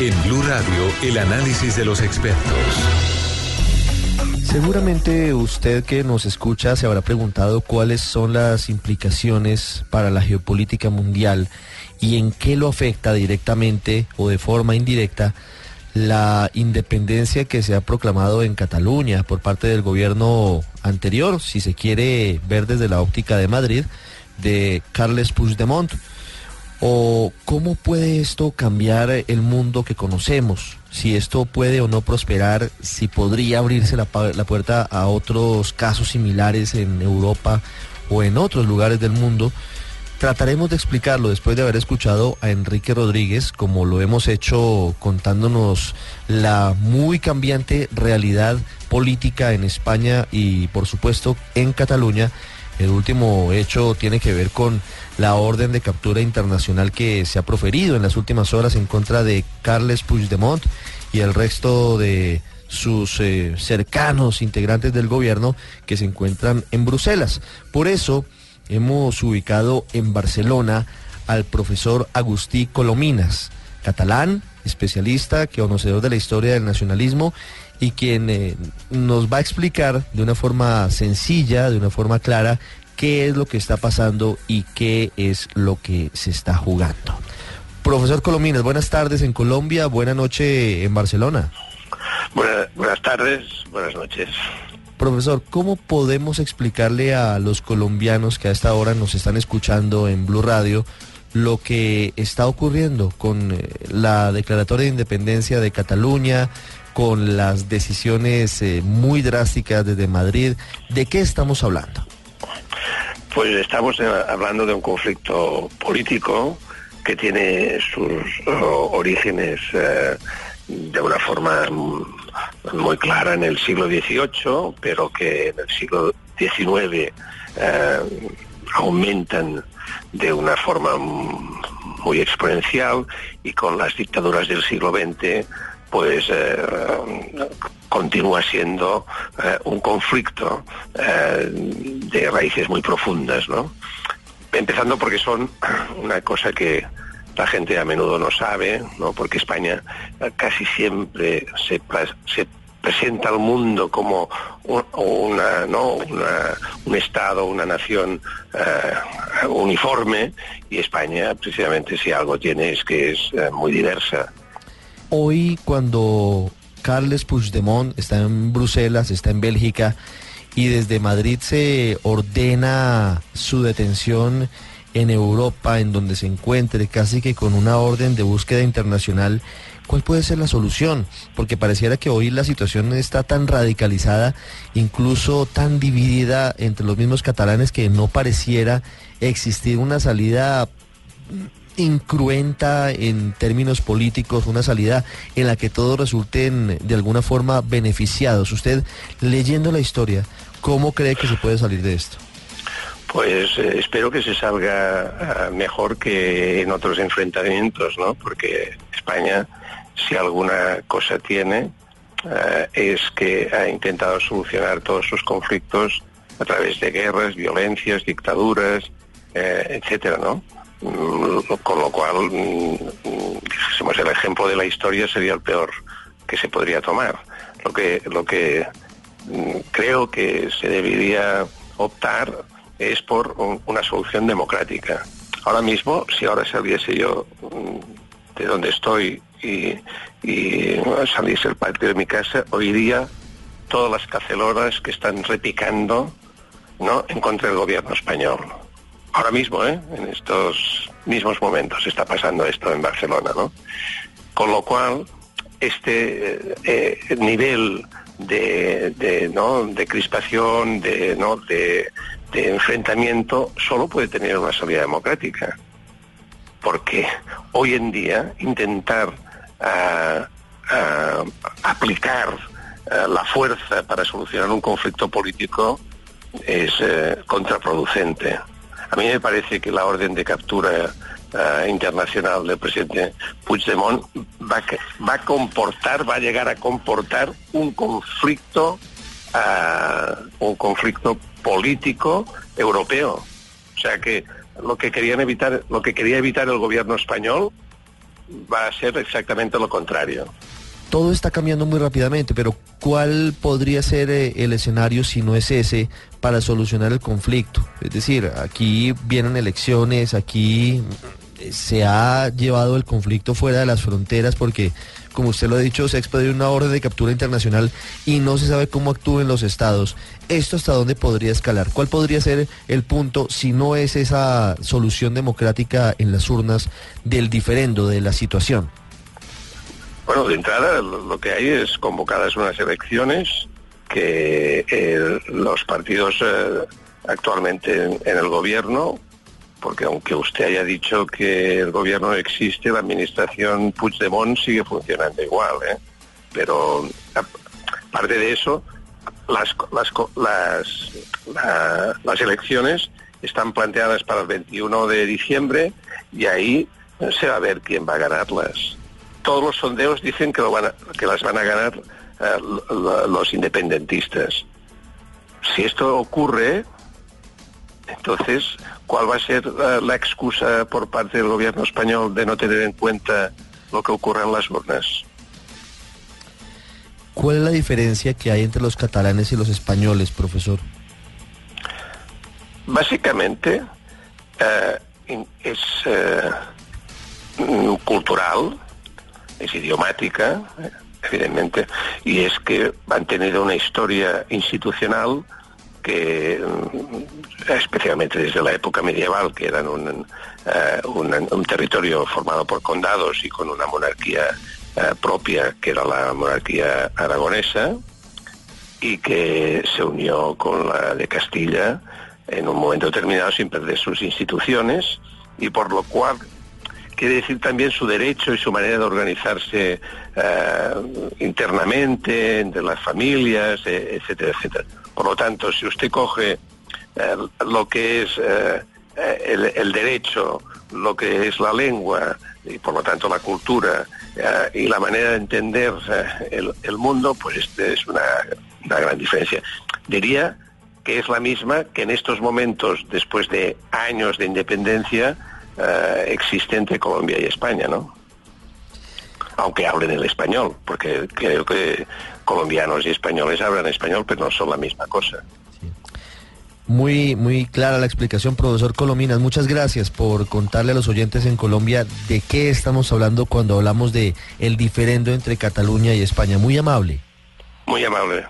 En Blue Radio, el análisis de los expertos. Seguramente usted que nos escucha se habrá preguntado cuáles son las implicaciones para la geopolítica mundial y en qué lo afecta directamente o de forma indirecta la independencia que se ha proclamado en Cataluña por parte del gobierno anterior, si se quiere ver desde la óptica de Madrid, de Carles Puigdemont. ¿O cómo puede esto cambiar el mundo que conocemos? Si esto puede o no prosperar, si podría abrirse la, puerta a otros casos similares en Europa o en otros lugares del mundo. Trataremos de explicarlo después de haber escuchado a Enrique Rodríguez, como lo hemos hecho contándonos la muy cambiante realidad política en España y por supuesto en Cataluña el último hecho tiene que ver con la orden de captura internacional que se ha proferido en las últimas horas en contra de Carles Puigdemont y el resto de sus eh, cercanos integrantes del gobierno que se encuentran en Bruselas. Por eso hemos ubicado en Barcelona al profesor Agustí Colominas, catalán, especialista, conocedor de la historia del nacionalismo y quien eh, nos va a explicar de una forma sencilla, de una forma clara, qué es lo que está pasando y qué es lo que se está jugando. Profesor Colominas, buenas tardes en Colombia, buena noche en Barcelona. buenas tardes, buenas noches. Profesor, ¿cómo podemos explicarle a los colombianos que a esta hora nos están escuchando en Blue Radio lo que está ocurriendo con eh, la declaratoria de independencia de Cataluña, con las decisiones eh, muy drásticas desde Madrid. ¿De qué estamos hablando? Pues estamos eh, hablando de un conflicto político que tiene sus orígenes de una forma muy clara en el siglo XVIII, pero que en el siglo XIX aumentan de una forma muy exponencial y con las dictaduras del siglo XX pues eh, continúa siendo eh, un conflicto eh, de raíces muy profundas, ¿no? Empezando porque son una cosa que la gente a menudo no sabe, ¿no? Porque España casi siempre se, presenta al mundo como una, ¿no? un Estado, una nación uniforme y España precisamente si algo tiene es que es muy diversa hoy cuando Carles Puigdemont está en Bruselas, está en Bélgica, y desde Madrid se ordena su detención en Europa, en donde se encuentre, casi que con una orden de búsqueda internacional, ¿cuál puede ser la solución? Porque pareciera que hoy la situación está tan radicalizada, incluso tan dividida entre los mismos catalanes, que no pareciera existir una salida incruenta en términos políticos, una salida en la que todos resulten de alguna forma beneficiados. Usted, leyendo la historia, ¿cómo cree que se puede salir de esto? Pues eh, espero que se salga ah, mejor que en otros enfrentamientos, ¿no? Porque España, si alguna cosa tiene, ah, es que ha intentado solucionar todos sus conflictos a través de guerras, violencias, dictaduras, eh, etcétera, ¿no? Mm, con lo cual, mm, dijésemos, el ejemplo de la historia sería el peor que se podría tomar. Lo que, lo que mm, creo que se debería optar es por una solución democrática. Ahora mismo, si ahora saliese yo de donde estoy y, y el patio de mi casa, oiría todas las caceloras que están repicando ¿no? en contra del gobierno español ahora mismo, ¿eh? en estos mismos momentos está pasando esto en Barcelona, ¿no? Con lo cual, este eh, eh, nivel de, ¿no? de crispación, de, ¿no? de, enfrentamiento, solo puede tener una salida democrática. Porque hoy en día intentar ah, ah, aplicar ah, la fuerza para solucionar un conflicto político es contraproducente. A mí me parece que la orden de captura eh, internacional del presidente Puigdemont va, va, a comportar, va a llegar a comportar un conflicto, eh, un conflicto político europeo. O sea que lo que querían evitar, lo que quería evitar el gobierno español va a ser exactamente lo contrario. Todo está cambiando muy rápidamente, pero ¿cuál podría ser eh, el escenario si no es ese para solucionar el conflicto? Es decir, aquí vienen elecciones, aquí se ha llevado el conflicto fuera de las fronteras porque, como usted lo ha dicho, se ha expedido una orden de captura internacional y no se sabe cómo actúen los estados. ¿Esto hasta dónde podría escalar? ¿Cuál podría ser el punto si no es esa solución democrática en las urnas del diferendo de la situación? Bueno, de entrada lo que hay es convocadas unas elecciones que eh, los partidos eh, actualmente en, el gobierno, porque aunque usted haya dicho que el gobierno no existe, la administración Puigdemont sigue funcionando igual, ¿eh? pero aparte de eso, las, las, las, las elecciones están planteadas para el 21 de diciembre y ahí se va a ver quién va a ganarlas todos los sondeos dicen que, lo van que las van a ganar eh, los independentistas. Si esto ocurre, entonces, ¿cuál va a ser eh, la excusa por parte del gobierno español de no tener en cuenta lo que ocurre en las urnas? ¿Cuál es la diferencia que hay entre los catalanes y los españoles, profesor? Básicamente eh, es cultural, es idiomática, evidentemente, y es que han tenido una historia institucional que, mm, especialmente desde la época medieval, que eran eh, un, un, territorio formado por condados y con una monarquía eh, propia, que era la monarquía aragonesa, y que se unió con la de Castilla en un momento determinado sin perder sus instituciones, y por lo cual quiere decir también su derecho y su manera de organizarse eh, internamente, entre las familias, e, etcétera, etcétera. Por lo tanto, si usted coge eh, lo que es eh, el, derecho, lo que es la lengua y por lo tanto la cultura y la manera de entender el, mundo, pues este es una gran diferencia. Diría que es la misma que en estos momentos, después de años de independencia, eh, existe entre Colombia y España, ¿no? Aunque hablen el español, porque creo que colombianos y españoles hablan español, pero no son la misma cosa. Muy, muy clara la explicación, profesor Colominas. Muchas gracias por contarle a los oyentes en Colombia de qué estamos hablando cuando hablamos de el diferendo entre Cataluña y España. Muy amable. Muy amable.